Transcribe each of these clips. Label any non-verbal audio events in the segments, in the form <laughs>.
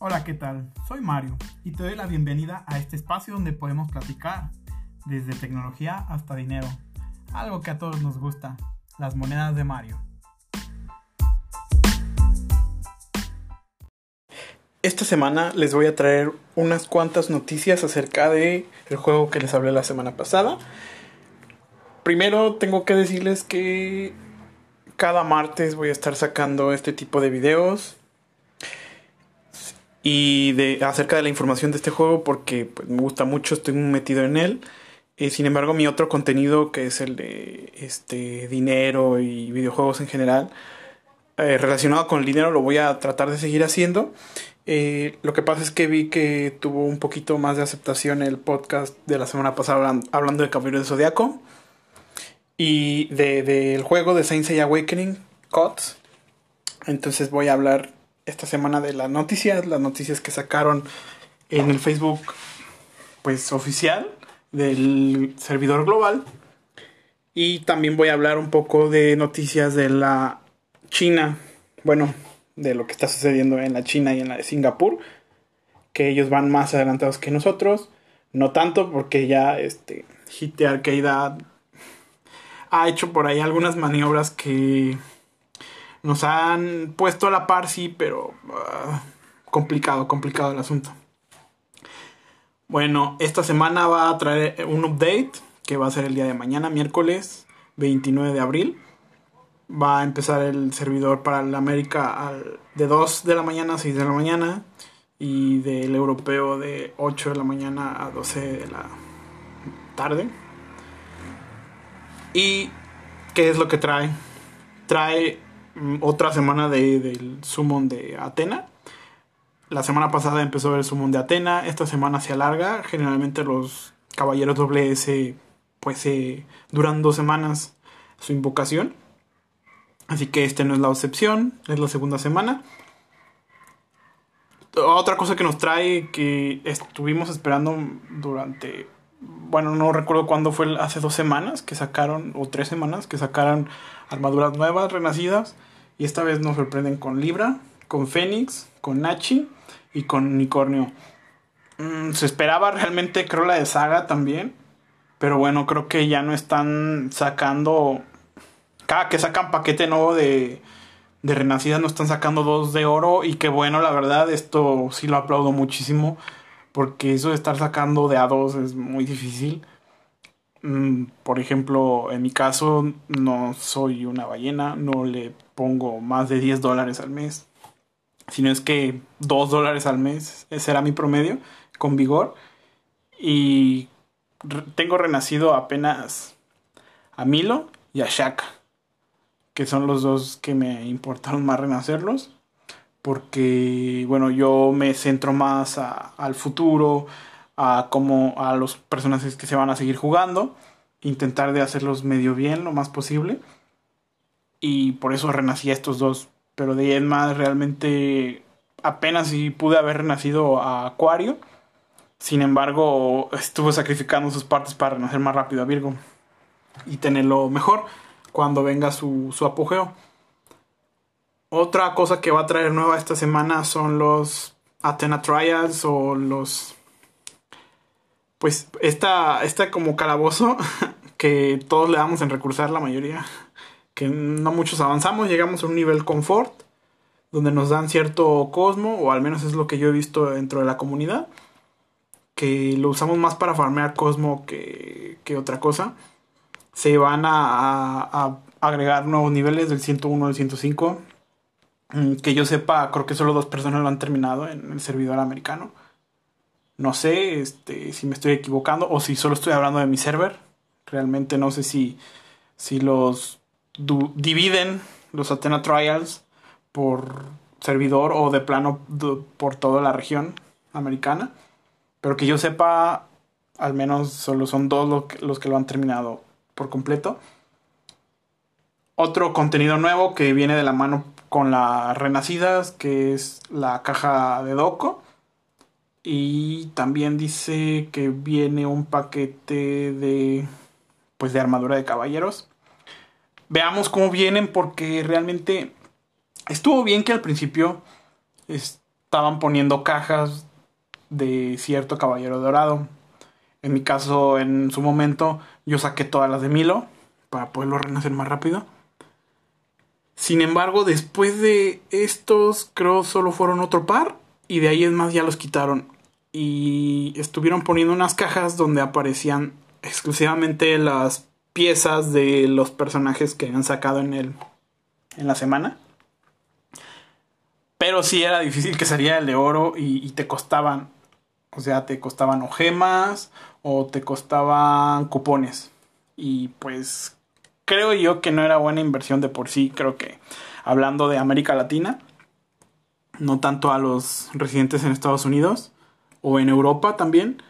Hola, ¿qué tal? Soy Mario y te doy la bienvenida a este espacio donde podemos platicar desde tecnología hasta dinero, algo que a todos nos gusta, las monedas de Mario. Esta semana les voy a traer unas cuantas noticias acerca de el juego que les hablé la semana pasada. Primero tengo que decirles que cada martes voy a estar sacando este tipo de videos y de acerca de la información de este juego porque pues, me gusta mucho, estoy muy metido en él. Eh, sin embargo, mi otro contenido que es el de este dinero y videojuegos en general eh, relacionado con el dinero lo voy a tratar de seguir haciendo. Eh, lo que pasa es que vi que tuvo un poquito más de aceptación el podcast de la semana pasada hablando de Caballero de Zodiaco y del de, juego de Saint Seiya Awakening, COTS. Entonces voy a hablar esta semana de las noticias, las noticias que sacaron en el Facebook pues oficial del servidor global. Y también voy a hablar un poco de noticias de la China, bueno, de lo que está sucediendo en la China y en la de Singapur, que ellos van más adelantados que nosotros, no tanto porque ya este Hit Arcade ha hecho por ahí algunas maniobras que nos han puesto a la par, sí, pero ah, complicado, complicado el asunto. Bueno, esta semana va a traer un update que va a ser el día de mañana, miércoles 29 de abril. Va a empezar el servidor para el América de 2 de la mañana a 6 de la mañana y del europeo de 8 de la mañana a 12 de la tarde. ¿Y qué es lo que trae? Trae otra semana de, del Summon de Atena. La semana pasada empezó el Summon de Atena, esta semana se alarga. Generalmente los caballeros WS pues eh, duran dos semanas su invocación. Así que este no es la excepción, es la segunda semana. Otra cosa que nos trae que estuvimos esperando durante, bueno, no recuerdo cuándo fue, hace dos semanas que sacaron, o tres semanas, que sacaron armaduras nuevas, renacidas. Y esta vez nos sorprenden con Libra, con Fénix, con Nachi y con Unicornio. Mm, se esperaba realmente, creo, la de Saga también. Pero bueno, creo que ya no están sacando. Cada que sacan paquete nuevo de, de Renacida, no están sacando dos de oro. Y que bueno, la verdad, esto sí lo aplaudo muchísimo. Porque eso de estar sacando de a dos es muy difícil. Mm, por ejemplo, en mi caso, no soy una ballena, no le pongo más de 10 dólares al mes, sino es que 2 dólares al mes será mi promedio con vigor. Y tengo renacido apenas a Milo y a Shaka, que son los dos que me importaron más renacerlos. Porque, bueno, yo me centro más al futuro, a como a los personajes que se van a seguir jugando, intentar de hacerlos medio bien lo más posible. Y por eso renací a estos dos. Pero de ahí en más realmente apenas si pude haber renacido a Acuario. Sin embargo, estuvo sacrificando sus partes para renacer más rápido a Virgo. Y tenerlo mejor cuando venga su, su apogeo. Otra cosa que va a traer nueva esta semana son los Athena Trials o los pues esta, esta como calabozo <laughs> que todos le damos en recursar la mayoría, que no muchos avanzamos, llegamos a un nivel confort, donde nos dan cierto cosmo, o al menos es lo que yo he visto dentro de la comunidad, que lo usamos más para farmear cosmo que, que otra cosa. Se van a, agregar nuevos niveles del 101 al 105. Mm, que yo sepa, creo que solo dos personas lo han terminado en el servidor americano. No sé este, si me estoy equivocando o si solo estoy hablando de mi server. Realmente no sé si, si los dividen los Athena Trials por servidor o de plano por toda la región americana. Pero que yo sepa, al menos solo son dos los que lo han terminado por completo. Otro contenido nuevo que viene de la mano con las renacidas, que es la caja de Doco y también dice que viene un paquete de pues de armadura de caballeros. Veamos cómo vienen porque realmente estuvo bien que al principio estaban poniendo cajas de cierto caballero dorado. En mi caso, en su momento, yo saqué todas las de Milo para poderlo renacer más rápido. Sin embargo, después de estos, creo solo fueron otro par. Y de ahí es más, ya los quitaron. Y estuvieron poniendo unas cajas donde aparecían exclusivamente las piezas de los personajes que habían sacado en el. en la semana. Pero sí era difícil que saliera el de oro y, y te costaban. O sea, te costaban o gemas o te costaban cupones. Y pues creo yo que no era buena inversión de por sí. Creo que hablando de América Latina, no tanto a los residentes en Estados Unidos o en Europa también,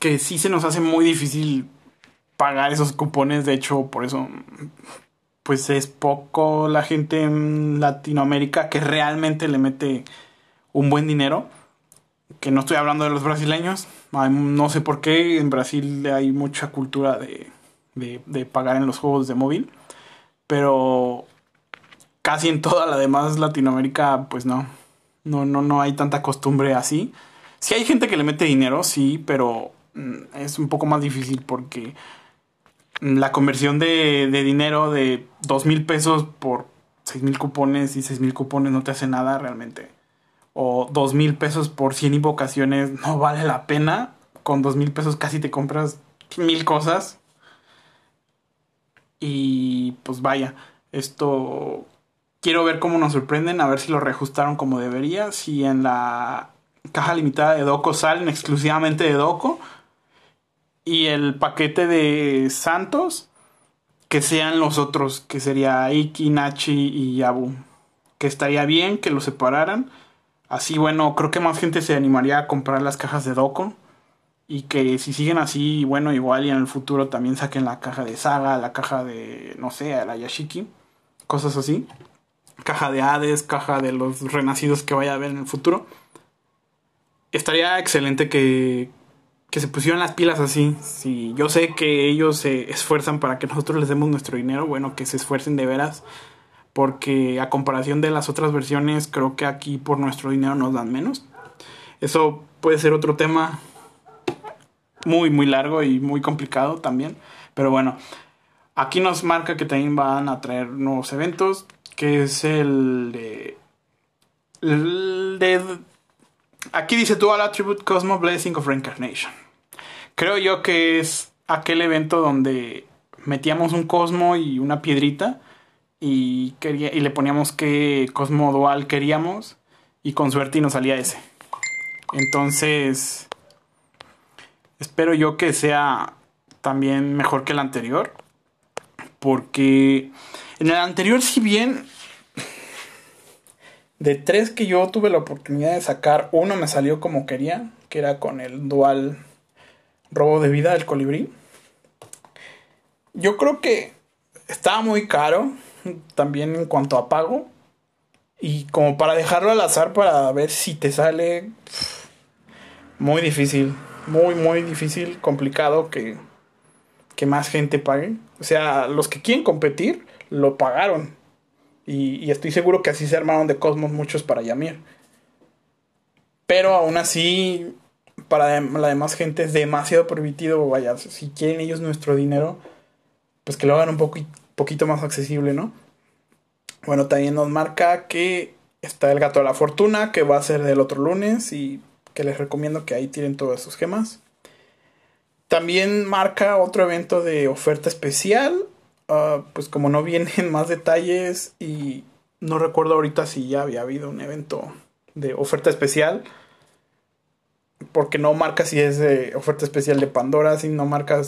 que sí se nos hace muy difícil pagar esos cupones. De hecho, por eso, pues es poco la gente en Latinoamérica que realmente le mete un buen dinero. Que no estoy hablando de los brasileños. No sé por qué en Brasil hay mucha cultura de de, pagar en los juegos de móvil. Pero casi en toda la demás Latinoamérica, pues no. No, no, no hay tanta costumbre así. Sí hay gente que le mete dinero, sí, pero mm, es un poco más difícil porque la conversión de, de dinero de dos mil pesos por seis mil cupones y seis mil cupones no te hace nada realmente. O dos mil pesos por 100 invocaciones no vale la pena. Con dos mil pesos casi te compras mil cosas. Y pues vaya, esto quiero ver cómo nos sorprenden, a ver si lo reajustaron como debería, si en la caja limitada de Doco salen exclusivamente de Doco y el paquete de Santos que sean los otros, que sería Iki, Nachi y Yabu. Que estaría bien que lo separaran. Así, bueno, creo que más gente se animaría a comprar las cajas de Doco y que si siguen así, bueno, igual y en el futuro también saquen la caja de Saga, la caja de, no sé, la Yashiki, cosas así. Caja de Hades, caja de los renacidos que vaya a haber en el futuro. Estaría excelente que, que se pusieran las pilas así. Si yo sé que ellos se esfuerzan para que <laughs> nosotros les demos nuestro dinero, bueno, que se esfuercen de veras. Porque a comparación de las otras versiones, creo que aquí por nuestro dinero nos dan menos. Eso puede ser otro tema muy, muy largo y muy complicado también. Pero bueno, aquí nos marca que también van a traer nuevos eventos, que es el. El de aquí dice Dual Attribute Cosmo Blessing of Reincarnation. Creo yo que es aquel evento donde metíamos un cosmo y una piedrita y, quería, y le poníamos qué cosmo dual queríamos y con suerte y nos salía ese. Entonces, Espero yo que sea también mejor que el anterior. Porque en el anterior, si bien de tres que yo tuve la oportunidad de sacar, uno me salió como quería, que era con el dual robo de vida del colibrí. Yo creo que estaba muy caro, también en cuanto a pago. Y como para dejarlo al azar para ver si te sale, muy difícil muy, muy difícil, complicado que, que más gente pague. O sea, los que quieren competir lo pagaron. Y, estoy seguro que así se armaron de Cosmos muchos para Yamir. Pero aún así, para la demás gente es demasiado permitido. Vaya, si quieren ellos nuestro dinero, pues que lo hagan un poquito más accesible, ¿no? Bueno, también nos marca que está el gato de la fortuna, que va a ser del otro lunes. Y que les recomiendo que ahí tiren todos sus gemas. También marca otro evento de oferta especial. Ah, pues como no vienen <laughs> más detalles y no recuerdo ahorita si ya había habido un evento de oferta especial. Porque no marca si es oferta especial de Pandora, si no marca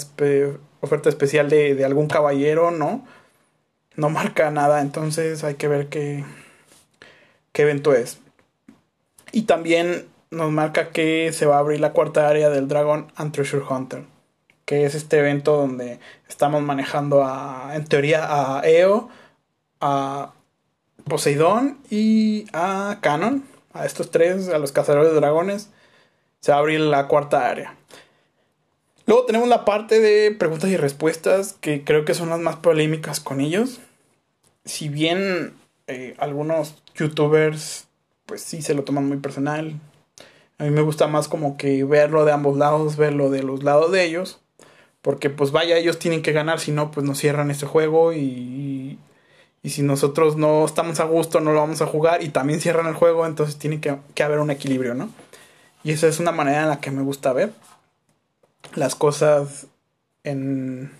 oferta especial de, de, algún caballero, ¿no? No marca nada, entonces hay que ver qué, qué evento es. Y también nos marca que se va a abrir la cuarta área del Dragon and Treasure Hunter, que es este evento donde estamos manejando a, en teoría, a Eo, a Poseidón y a Canon, a estos tres, a los cazadores de dragones, se va a abrir la cuarta área. Luego tenemos la parte de preguntas y respuestas, que creo que son las más polémicas con ellos. Si bien eh, algunos youtubers pues sí se lo toman muy personal. A mí me gusta más como que verlo de ambos lados, verlo de los lados de ellos. Porque pues vaya, ellos tienen que ganar, si no, pues nos cierran este juego y, y si nosotros no estamos a gusto, no lo vamos a jugar y también cierran el juego, entonces tiene que, haber un equilibrio, ¿no? Y esa es una manera en la que me gusta ver las cosas en...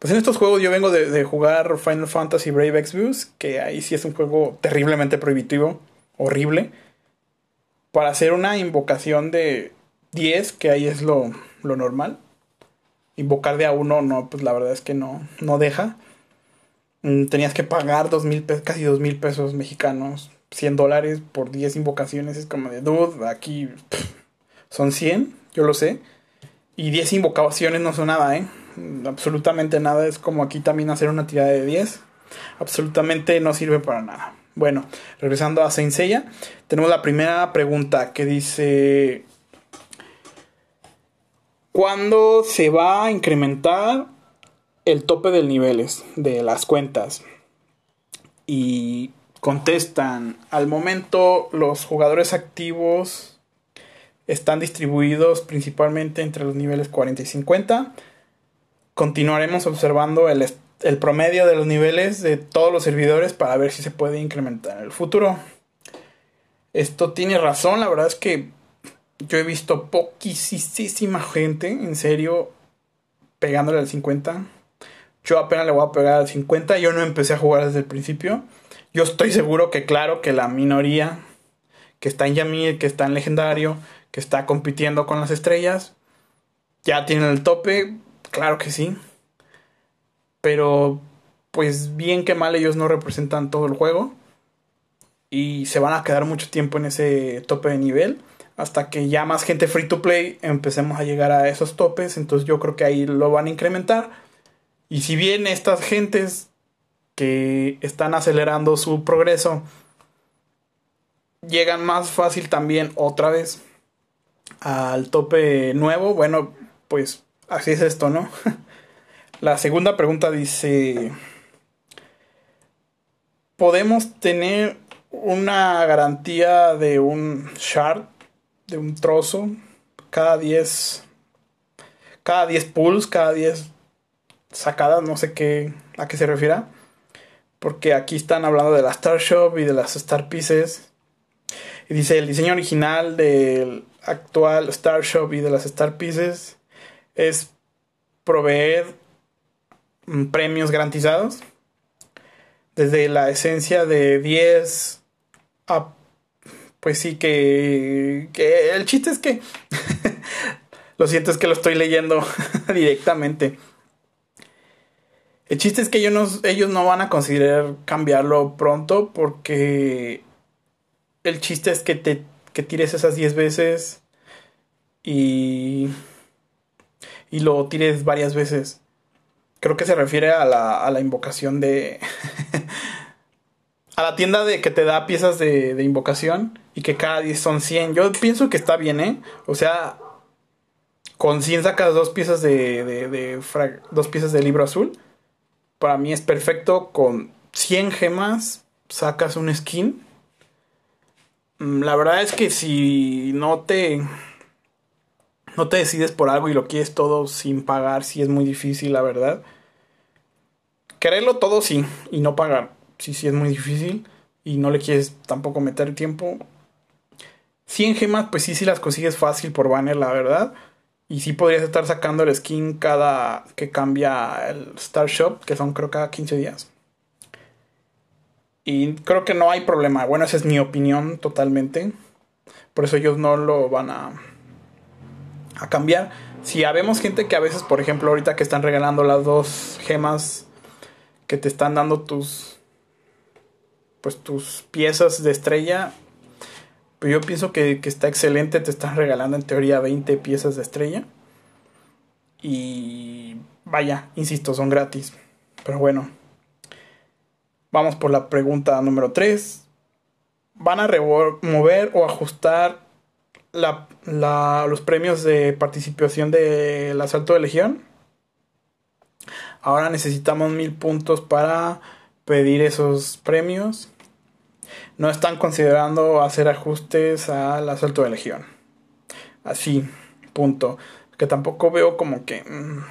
Pues en estos juegos yo vengo de, de jugar Final Fantasy Brave Exvius, que ahí sí es un juego terriblemente prohibitivo, horrible. Para hacer una invocación de 10, que ahí es lo, lo normal. Invocar de a uno, no, pues la verdad es que no, no deja. Mm, tenías que pagar dos mil casi dos mil pesos mexicanos, 100 dólares por 10 invocaciones. Es como de, dude, aquí son 100, yo lo sé. Y 10 invocaciones no son nada, ¿eh? Absolutamente nada. Es como aquí también hacer una tirada de 10. Absolutamente no sirve para nada. Bueno, regresando a Saint Seiya, tenemos la primera pregunta que dice... ¿Cuándo se va a incrementar el tope de niveles de las cuentas? Y contestan, al momento los jugadores activos están distribuidos principalmente entre los niveles 40 y 50. Continuaremos observando el, el, promedio de los niveles de todos los servidores para ver si se puede incrementar en el futuro. Esto tiene razón, la verdad es que yo he visto poquísima gente, en serio, pegándole al 50. Yo apenas le voy a pegar al 50, yo no empecé a jugar desde el principio. Yo estoy seguro que claro que la minoría que está en Yamir, que está en Legendario, que está compitiendo con las estrellas. Ya tienen el tope, claro que sí. Pero pues bien que mal ellos no representan todo el juego. Y se van a quedar mucho tiempo en ese tope de nivel. Hasta que ya más gente free to play empecemos a llegar a esos topes. Entonces yo creo que ahí lo van a incrementar. Y si bien estas gentes que están acelerando su progreso llegan más fácil también otra vez al tope nuevo, bueno, pues así es esto, ¿no? <laughs> La segunda pregunta dice, ¿podemos tener una garantía de un shard, de un trozo, cada 10, cada 10 pulls, cada 10 sacadas, no sé qué, a qué se refiera? Porque aquí están hablando de la Star Shop y de las Star Pieces. Y dice, el diseño original del actual Star Shop y de las Star Pieces es proveer mm, premios garantizados. Desde la esencia de 10 a... Pues sí que... que el chiste es que... <laughs> lo siento es que lo estoy leyendo <laughs> directamente. El chiste es que ellos no, ellos no van a considerar cambiarlo pronto porque el chiste es que te que tires esas 10 veces y, y lo tires varias veces. Creo que se refiere a la, a la invocación de... <laughs> a la tienda de que te da piezas de, de invocación y que cada 10 son 100. Yo pienso que está bien, ¿eh? O sea, con 100 sacas dos piezas de, de, dos piezas de libro azul. Para mí es perfecto. Con 100 gemas sacas un skin Mm, la verdad es que si no te no te decides por algo y lo quieres todo sin pagar, sí es muy difícil, la verdad. Quererlo todo sí y no pagar, sí sí es muy difícil y no le quieres tampoco meter tiempo. 100 gemas, pues sí, sí las consigues fácil por banner, la verdad. Y sí podrías estar sacando el skin cada que cambia el Star Shop, que son creo cada 15 días. Y creo que no hay problema. Bueno, esa es mi opinión totalmente. Por eso ellos no lo van a, a cambiar. Si habemos gente que a veces, por ejemplo, ahorita que están regalando las dos gemas que te están dando tus pues tus piezas de estrella, yo pienso que, que está excelente, te están regalando en teoría 20 piezas de estrella. Y vaya, insisto, son gratis. Pero bueno, Vamos por la pregunta número 3. ¿Van a remover o ajustar los premios de participación del asalto de legión? Ahora necesitamos mil puntos para pedir esos premios. No están considerando hacer ajustes al asalto de legión. Así, punto. Que tampoco veo como que... Mm,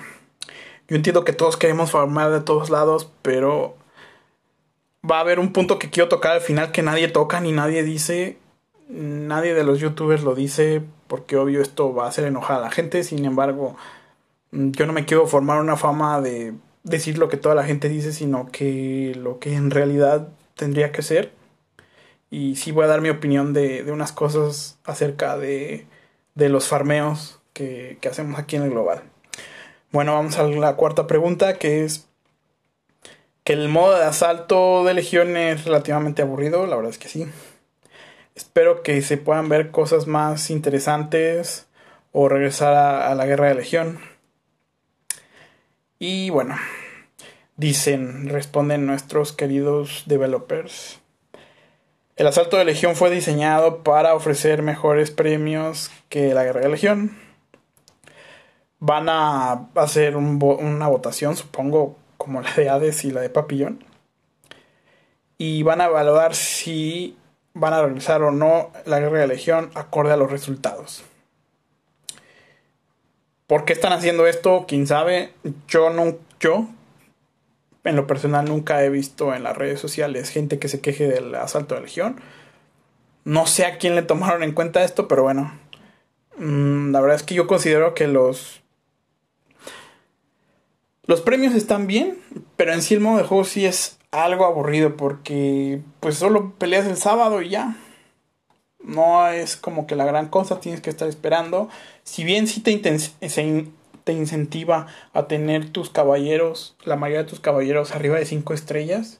yo entiendo que todos queremos formar de todos lados, pero va a haber un punto que quiero tocar al final que nadie toca ni nadie dice. Nadie de los youtubers lo dice porque obvio esto va a hacer enojar a la gente. Sin embargo, mm, yo no me quiero formar una fama de decir lo que toda la gente dice, sino que lo que en realidad tendría que ser. Y sí voy a dar mi opinión de, de unas cosas acerca de, de los farmeos que, que hacemos aquí en el global. Bueno, vamos a la cuarta pregunta, que es que el modo de asalto de Legión es relativamente aburrido, la verdad es que sí. Espero que se puedan ver cosas más interesantes o regresar a, a la guerra de Legión. Y bueno, dicen, responden nuestros queridos developers. El asalto de Legión fue diseñado para ofrecer mejores premios que la guerra de Legión. Van a hacer una votación, supongo, como la de Hades y la de Papillón. Y van a evaluar si van a realizar o no la guerra de Legión acorde a los resultados. ¿Por qué están haciendo esto? ¿Quién sabe? Yo no, yo en lo personal nunca he visto en las redes sociales gente que se queje del asalto de Legión. No sé a quién le tomaron en cuenta esto, pero bueno. Mm, la verdad es que yo considero que los los premios están bien, pero en sí el modo de juego sí es algo aburrido porque pues solo peleas el sábado y ya. No es como que la gran cosa, tienes que estar esperando. Si bien sí te, te incentiva a tener tus caballeros, la mayoría de tus caballeros arriba de 5 estrellas,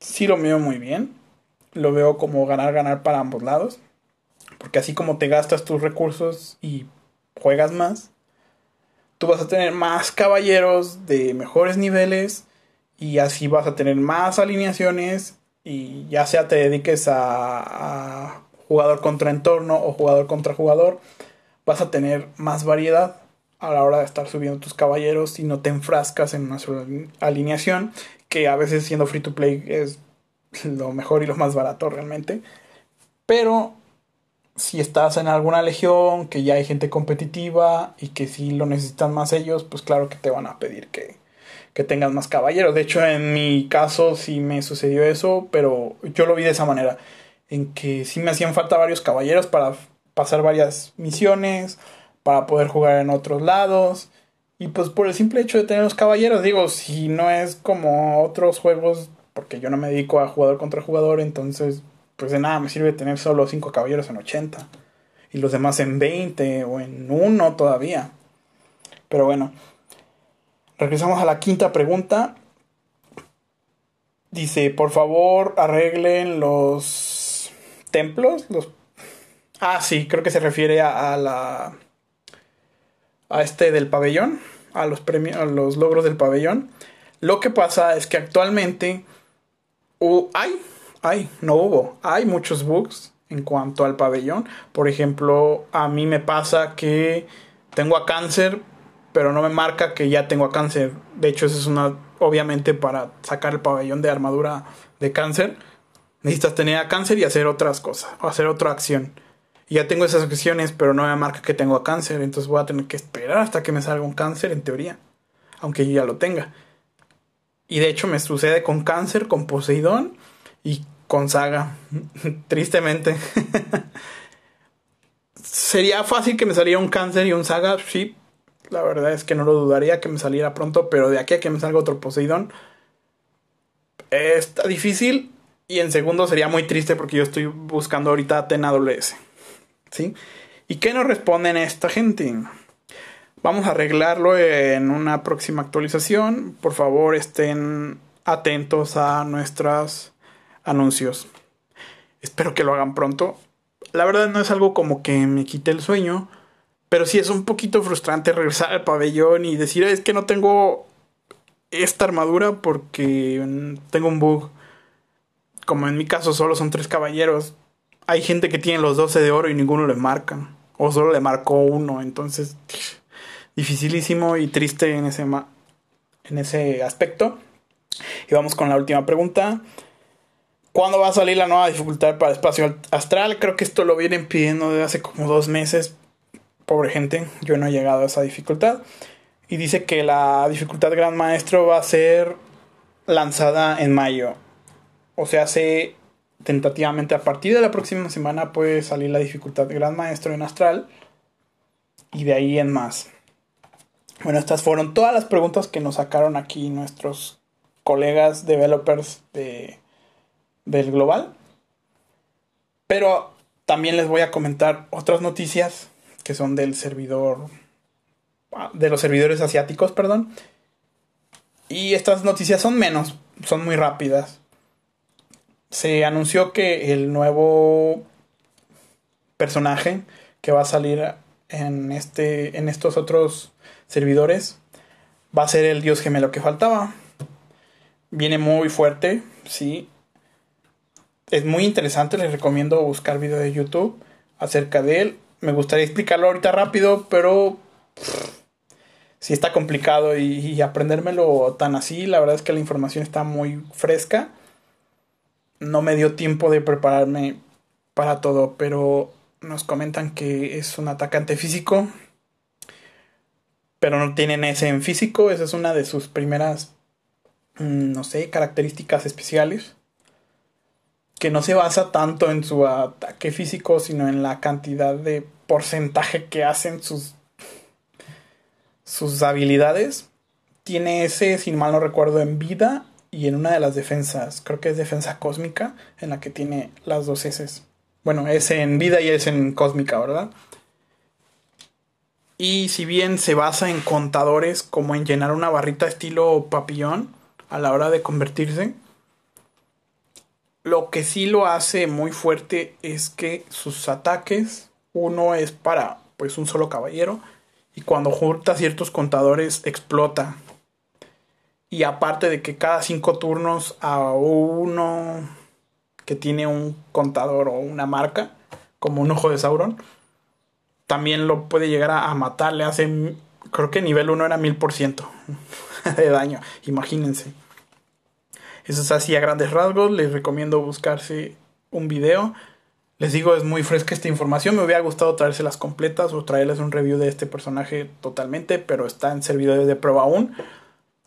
sí lo veo muy bien. Lo veo como ganar, ganar para ambos lados. Porque así como te gastas tus recursos y juegas más, tú vas a tener más caballeros de mejores niveles y así vas a tener más alineaciones y ya sea te dediques a, jugador contra entorno o jugador contra jugador, vas a tener más variedad a la hora de estar subiendo tus caballeros y no te enfrascas en una sola alineación, que a veces siendo free to play es lo mejor y lo más barato realmente. Pero si estás en alguna legión, que ya hay gente competitiva y que si lo necesitan más ellos, pues claro que te van a pedir que, que tengas más caballeros. De hecho, en mi caso sí me sucedió eso, pero yo lo vi de esa manera, en que sí me hacían falta varios caballeros para pasar varias misiones, para poder jugar en otros lados. Y pues por el simple hecho de tener los caballeros, digo, si no es como otros juegos, porque yo no me dedico a jugador contra jugador, entonces pues de nada me sirve tener solo 5 caballeros en 80 y los demás en 20 o en 1 todavía. Pero bueno, regresamos a la quinta pregunta. Dice, por favor, arreglen los templos, los Ah, sí, creo que se refiere a, la a este del pabellón, a los premios, a los logros del pabellón. Lo que pasa es que actualmente hay hay, no hubo. Hay muchos bugs en cuanto al pabellón. Por ejemplo, a mí me pasa que tengo a cáncer, pero no me marca que ya tengo a cáncer. De hecho, eso es una, obviamente, para sacar el pabellón de armadura de cáncer, necesitas tener a cáncer y hacer otras cosas, o hacer otra acción. Ya tengo esas acciones, pero no me marca que tengo cáncer, entonces voy a tener que esperar hasta que me salga un cáncer, en teoría, aunque yo ya lo tenga. Y de hecho me sucede con cáncer, con Poseidón y con Saga, <laughs> tristemente. <laughs> Sería fácil que me saliera un cáncer y un Saga, sí. La verdad es que no lo dudaría que me saliera pronto, pero de aquí a que me salga otro Poseidón, está difícil. Y en segundo sería muy triste porque yo estoy buscando ahorita Atena WS. ¿Sí? ¿Y qué nos responden esta gente? Vamos a arreglarlo en una próxima actualización. Por favor, estén atentos a nuestras anuncios. Espero que lo hagan pronto. La verdad no es algo como que me quite el sueño, pero sí es un poquito frustrante regresar al pabellón y decir, es que no tengo esta armadura porque tengo un bug. Como en mi caso solo son tres caballeros. Hay gente que tiene los 12 de oro y ninguno le marca. O solo le marcó uno. Entonces, dificilísimo y triste en ese, en ese aspecto. Y vamos con la última pregunta ¿Cuándo va a salir la nueva dificultad para espacio astral? Creo que esto lo vienen pidiendo desde hace como dos meses. Pobre gente, yo no he llegado a esa dificultad. Y dice que la dificultad Gran Maestro va a ser lanzada en mayo. O sea, se tentativamente a partir de la próxima semana puede salir la dificultad Gran Maestro en Astral. Y de ahí en más. Bueno, estas fueron todas las preguntas que nos sacaron aquí nuestros colegas developers de del global. Pero también les voy a comentar otras noticias que son del servidor ah, de los servidores asiáticos, perdón. Y estas noticias son menos, son muy rápidas. Se anunció que el nuevo personaje que va a salir en este en estos otros servidores va a ser el dios gemelo que faltaba. Viene muy fuerte, sí, es muy interesante, les recomiendo buscar video de YouTube acerca de él. Me gustaría explicarlo ahorita rápido, pero si está complicado y, aprendérmelo tan así, la verdad es que la información está muy fresca. No me dio tiempo de prepararme para todo, pero nos comentan que es un atacante físico, pero no tienen ese en físico, esa es una de sus primeras, mm, no sé, características especiales que no se basa tanto en su ataque físico, sino en la cantidad de porcentaje que hacen sus, sus habilidades. Tiene ese, sin mal no recuerdo, en vida y en una de las defensas. Creo que es defensa cósmica, en la que tiene las dos S. Bueno, es en vida y es en cósmica, ¿verdad? Y si bien se basa en contadores como en llenar una barrita estilo papillón a la hora de convertirse, lo que sí lo hace muy fuerte es que sus ataques, uno es para pues un solo caballero y cuando junta ciertos contadores explota. Y aparte de que cada cinco turnos a uno que tiene un contador o una marca, como un ojo de Sauron, también lo puede llegar a, matar. Le hace, creo que nivel 1 era mil por ciento <laughs> de daño, imagínense. Eso es así a grandes rasgos. Les recomiendo buscarse un video. Les digo, es muy fresca esta información. Me hubiera gustado traérselas completas o traerles un review de este personaje totalmente, pero está en servidores de prueba aún.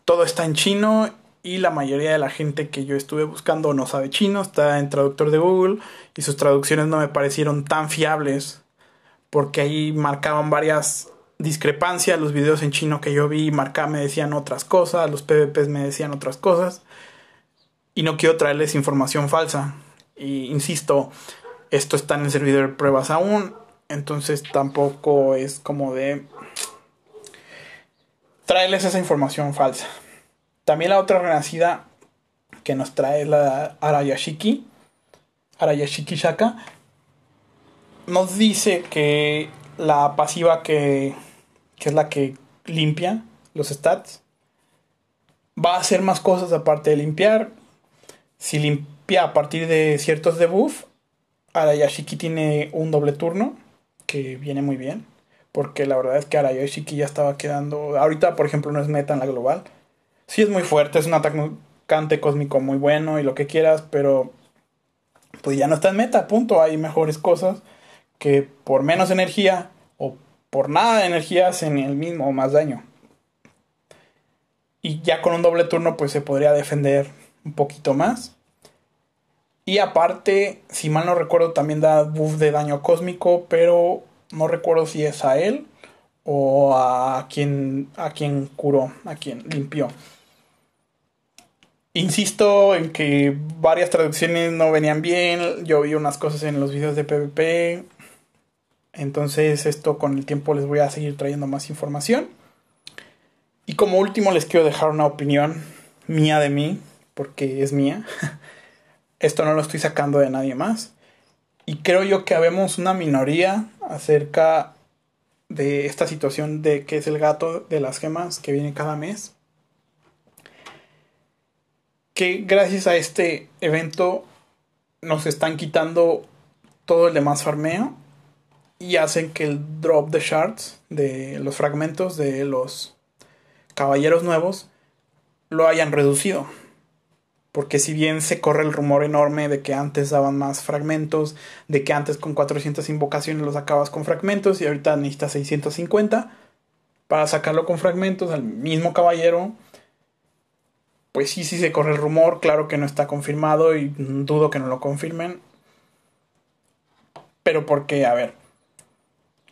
Todo está en chino y la mayoría de la gente que yo estuve buscando no sabe chino. Está en traductor de Google y sus traducciones no me parecieron tan fiables porque ahí marcaban varias discrepancias. Los videos en chino que yo vi marcaban, me decían otras cosas, los PvPs me decían otras cosas y no quiero traerles información falsa. Y insisto, esto está en el servidor de pruebas aún, entonces tampoco es como de traerles esa información falsa. También la otra renacida que nos trae la Arayashiki, Arayashiki Shaka, nos dice que la pasiva que, que es la que limpia los stats va a hacer más cosas aparte de limpiar si limpia a partir de ciertos debuff, Arayashiki tiene un doble turno que viene muy bien. Porque la verdad es que Arayashiki ya estaba quedando. Ahorita, por ejemplo, no es meta en la global. Sí es muy fuerte, es un atacante cósmico muy bueno y lo que quieras, pero pues ya no está en meta, punto. Hay mejores cosas que por menos energía o por nada de energía hacen el mismo o más daño. Y ya con un doble turno pues se podría defender un poquito más. Y aparte, si mal no recuerdo, también da buff de daño cósmico, pero no recuerdo si es a él o a quien, a quien curó, a quien limpió. Insisto en que varias traducciones no venían bien, yo vi unas cosas en los videos de PvP, entonces esto con el tiempo les voy a seguir trayendo más información. Y como último les quiero dejar una opinión mía de mí, porque es mía. <laughs> Esto no lo estoy sacando de nadie más. Y creo yo que habemos una minoría acerca de esta situación de que es el gato de las gemas que viene cada mes. Que gracias a este evento nos están quitando todo el demás farmeo y hacen que el drop de shards, de los fragmentos de los caballeros nuevos, lo hayan reducido Porque si bien se corre el rumor enorme de que antes daban más fragmentos, de que antes con 400 invocaciones los sacabas con fragmentos y ahorita necesitas 650 para sacarlo con fragmentos al mismo caballero, pues sí, sí se corre el rumor, claro que no está confirmado y dudo que no lo confirmen. Pero porque, a ver,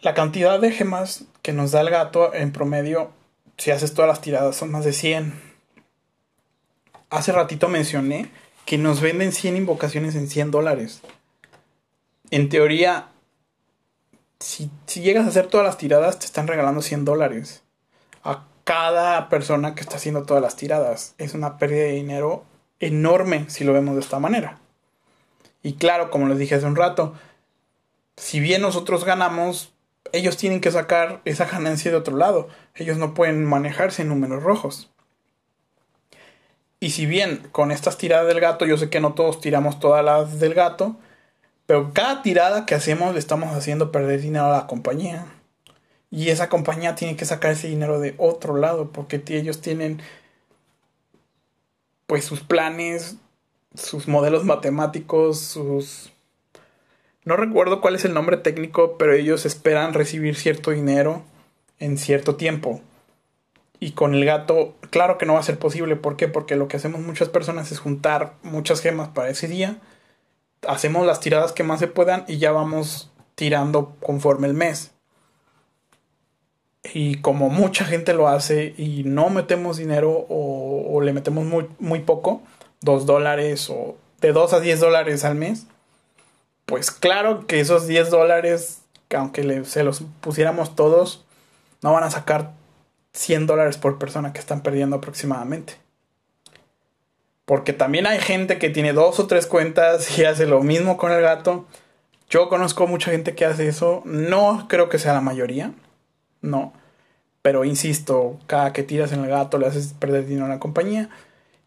la cantidad de gemas que nos da el gato en promedio, si haces todas las tiradas, son más de 100 hace ratito mencioné que nos venden 100 invocaciones en 100 dólares. En teoría, si, llegas a hacer todas las tiradas, te están regalando 100 dólares. A cada persona que está haciendo todas las tiradas. Es una pérdida de dinero enorme si lo vemos de esta manera. Y claro, como les dije hace un rato, si bien nosotros ganamos, ellos tienen que sacar esa ganancia de otro lado. Ellos no pueden manejarse en números rojos. Y si bien con estas tiradas del gato, yo sé que no todos tiramos todas las del gato, pero cada tirada que hacemos le estamos haciendo perder dinero a la compañía. Y esa compañía tiene que sacar ese dinero de otro lado, porque ellos tienen pues sus planes, sus modelos matemáticos, sus... No recuerdo cuál es el nombre técnico, pero ellos esperan recibir cierto dinero en cierto tiempo. Y con el gato, claro que no va a ser posible. ¿Por qué? Porque lo que hacemos muchas personas es juntar muchas gemas para ese día. Hacemos las tiradas que más se puedan y ya vamos tirando conforme el mes. Y como mucha gente lo hace y no metemos dinero o, le metemos muy, muy poco, 2 dólares o de 2 a 10 dólares al mes, pues claro que esos 10 dólares, aunque se los pusiéramos todos, no van a sacar 100 dólares por persona que están perdiendo aproximadamente. Porque también hay gente que tiene dos o tres cuentas y hace lo mismo con el gato. Yo conozco mucha gente que hace eso. No creo que sea la mayoría. No. Pero insisto, cada que tiras en el gato le haces perder dinero a la compañía.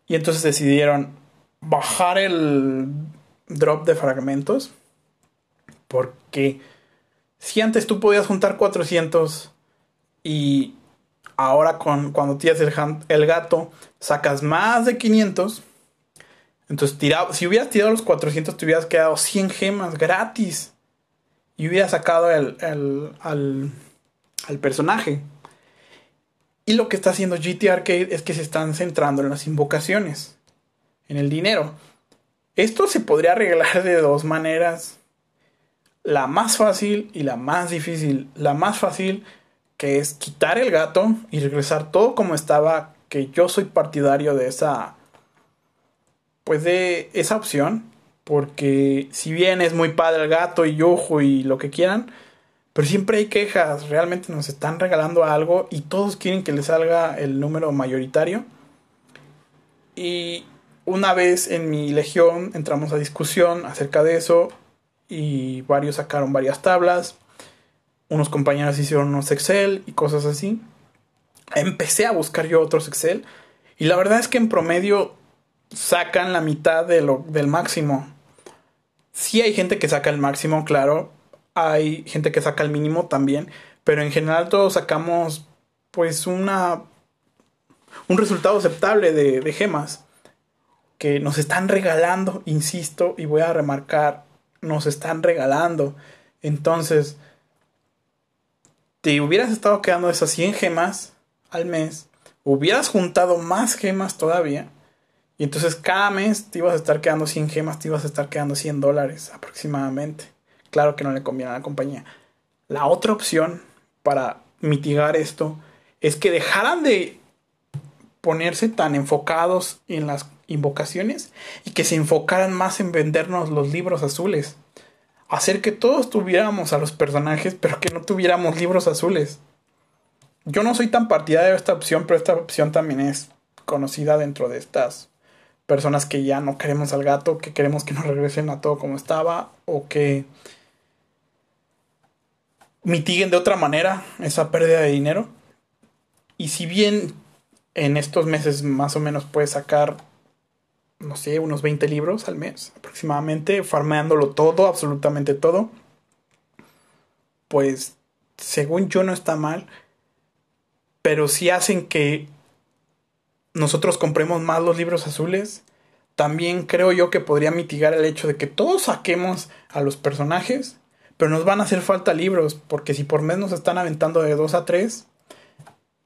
Y entonces decidieron bajar el drop de fragmentos. Porque si antes tú podías juntar 400 y Ahora con, cuando tiras el, el gato, sacas más de 500. Entonces, si hubieras tirado los 400, te hubieras quedado 100 gemas gratis. Y hubieras sacado el, al, al personaje. Y lo que está haciendo GT Arcade es que se están centrando en las invocaciones. En el dinero. Esto se podría arreglar de dos maneras. La más fácil y la más difícil. La más fácil que es quitar el gato y regresar todo como estaba, que yo soy partidario de esa, pues de esa opción, porque si bien es muy padre el gato y ojo y lo que quieran, pero siempre hay quejas, realmente nos están regalando algo y todos quieren que les salga el número mayoritario. Y una vez en mi legión entramos a discusión acerca de eso y varios sacaron varias tablas unos compañeros hicieron unos Excel y cosas así. Empecé a buscar yo otros Excel y la verdad es que en promedio sacan la mitad de lo, del máximo. Sí hay gente que saca el máximo, claro. Hay gente que saca el mínimo también. Pero en general todos sacamos pues una... Un resultado aceptable de, de gemas. Que nos están regalando, insisto, y voy a remarcar, nos están regalando. Entonces, te hubieras estado quedando esas 100 gemas al mes, hubieras juntado más gemas todavía, y entonces cada mes te ibas a estar quedando 100 gemas, te ibas a estar quedando 100 dólares aproximadamente. Claro que no le conviene a la compañía. La otra opción para mitigar esto es que dejaran de ponerse tan enfocados en las invocaciones y que se enfocaran más en vendernos los libros azules hacer que todos tuviéramos a los personajes, pero que no tuviéramos libros azules. Yo no soy tan partidario de esta opción, pero esta opción también es conocida dentro de estas personas que ya no queremos al gato, que queremos que nos regresen a todo como estaba, o que mitiguen de otra manera esa pérdida de dinero. Y si bien en estos meses más o menos puedes sacar no sé, unos 20 libros al mes aproximadamente, farmeándolo todo, absolutamente todo. Pues, según yo no está mal, pero si hacen que nosotros compremos más los libros azules, también creo yo que podría mitigar el hecho de que todos saquemos a los personajes, pero nos van a hacer falta libros, porque si por mes nos están aventando de 2 a 3,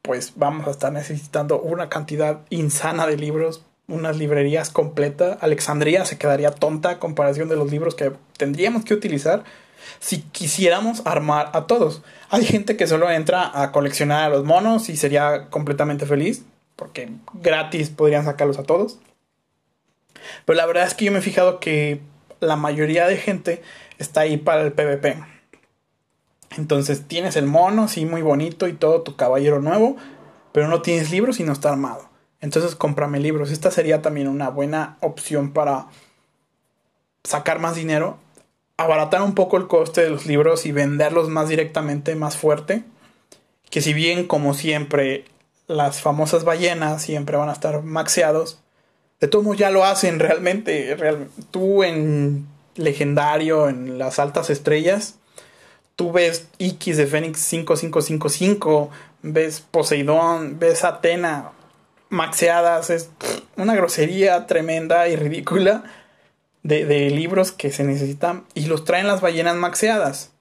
pues vamos a estar necesitando una cantidad insana de libros, unas librerías completas. Alexandria se quedaría tonta a comparación de los libros que tendríamos que utilizar si quisiéramos armar a todos. Hay gente que solo entra a coleccionar a los monos y sería completamente feliz, porque gratis podrían sacarlos a todos. Pero la verdad es que yo me he fijado que la mayoría de gente está ahí para el PvP. Entonces tienes el mono, sí, muy bonito y todo, tu caballero nuevo, pero no tienes libros y no está armado. Entonces cómprame libros. Esta sería también una buena opción para sacar más dinero, abaratar un poco el coste de los libros y venderlos más directamente, más fuerte. Que si bien, como siempre, las famosas ballenas siempre van a estar maxeados, de todos modos ya lo hacen realmente. tú en legendario, en las altas estrellas, tú ves X de Fénix 5555, ves Poseidón, ves Atena maxeadas, es una grosería tremenda y ridícula de, libros que se necesitan y los traen las ballenas maxeadas.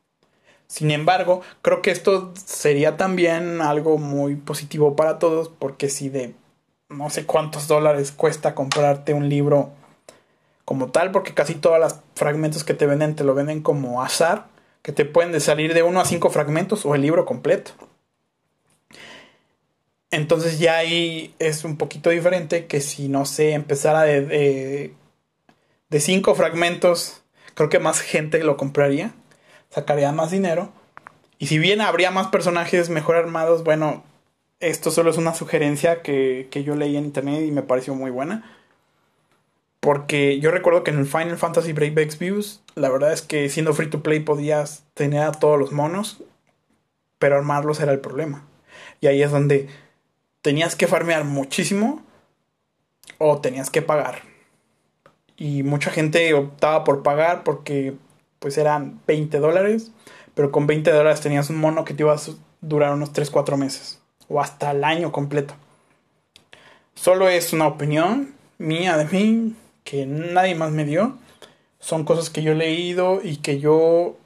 Sin embargo, creo que esto sería también algo muy positivo para todos porque si de no sé cuántos dólares cuesta comprarte un libro como tal, porque casi todos los fragmentos que te venden te lo venden como azar que te pueden salir de uno a cinco fragmentos o el libro completo. Entonces ya ahí es un poquito diferente que si no sé, empezara de, de, cinco fragmentos, creo que más gente lo compraría, sacaría más dinero. Y si bien habría más personajes mejor armados, bueno, esto solo es una sugerencia que, que yo leí en internet y me pareció muy buena. Porque yo recuerdo que en el Final Fantasy Brave Views, la verdad es que siendo free to play podías tener a todos los monos, pero armarlos era el problema. Y ahí es donde tenías que farmear muchísimo o tenías que pagar. Y mucha gente optaba por pagar porque pues eran 20 dólares, pero con 20 dólares tenías un mono que te iba a durar unos 3-4 meses o hasta el año completo. Solo es una opinión mía de mí, que nadie más me dio. Son cosas que yo he leído y que yo,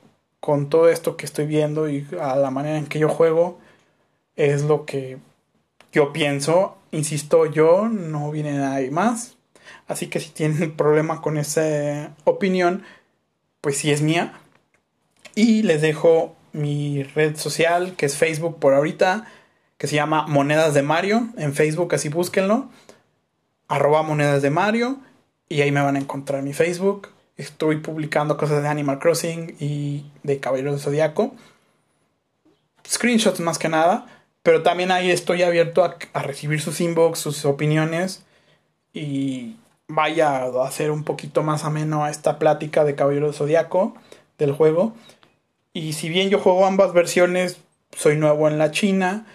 con todo esto que estoy viendo y a la manera en que yo juego, es lo que yo pienso. Insisto, yo no viene nadie más. Así que si tienen problema con esa opinión, pues sí es mía. Y les dejo mi red social, que es Facebook por ahorita, que se llama Monedas de Mario. En Facebook, así búsquenlo. Arroba Monedas de Mario y ahí me van a encontrar en mi Facebook. Estoy publicando cosas de Animal Crossing y de Caballero del Zodiaco. Screenshots más que nada. Pero también ahí estoy abierto a, recibir sus inbox, sus opiniones. Y vaya a hacer un poquito más ameno a esta plática de Caballero del Zodiaco del juego. Y si bien yo juego ambas versiones, soy nuevo en la China.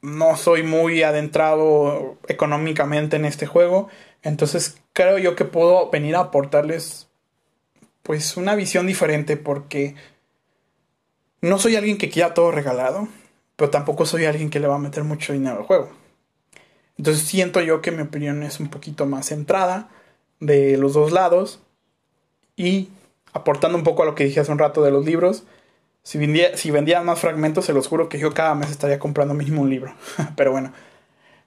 No soy muy adentrado económicamente en este juego. Entonces creo yo que puedo venir a aportarles pues una visión diferente porque no soy alguien que quiera todo regalado, pero tampoco soy alguien que le va a meter mucho dinero al juego. Entonces siento yo que mi opinión es un poquito más centrada de los dos lados y aportando un poco a lo que dije hace un rato de los libros. Si, vendía, si vendían más fragmentos, se los juro que yo cada mes estaría comprando mínimo un libro. <laughs> Pero bueno,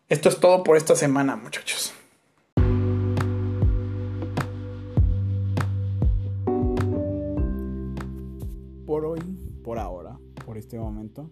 esto es todo por esta semana, muchachos. por hoy, por ahora, por este momento,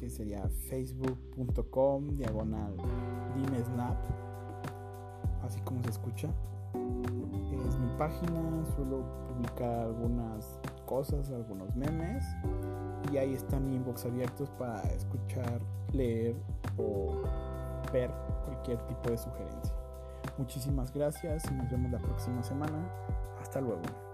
que sería facebook.com diagonal dimesnap, así como se escucha. Es mi página, suelo publicar algunas cosas, algunos memes y ahí están inbox abiertos para escuchar, leer o ver cualquier tipo de sugerencia. Muchísimas gracias y nos vemos la próxima semana. Hasta luego.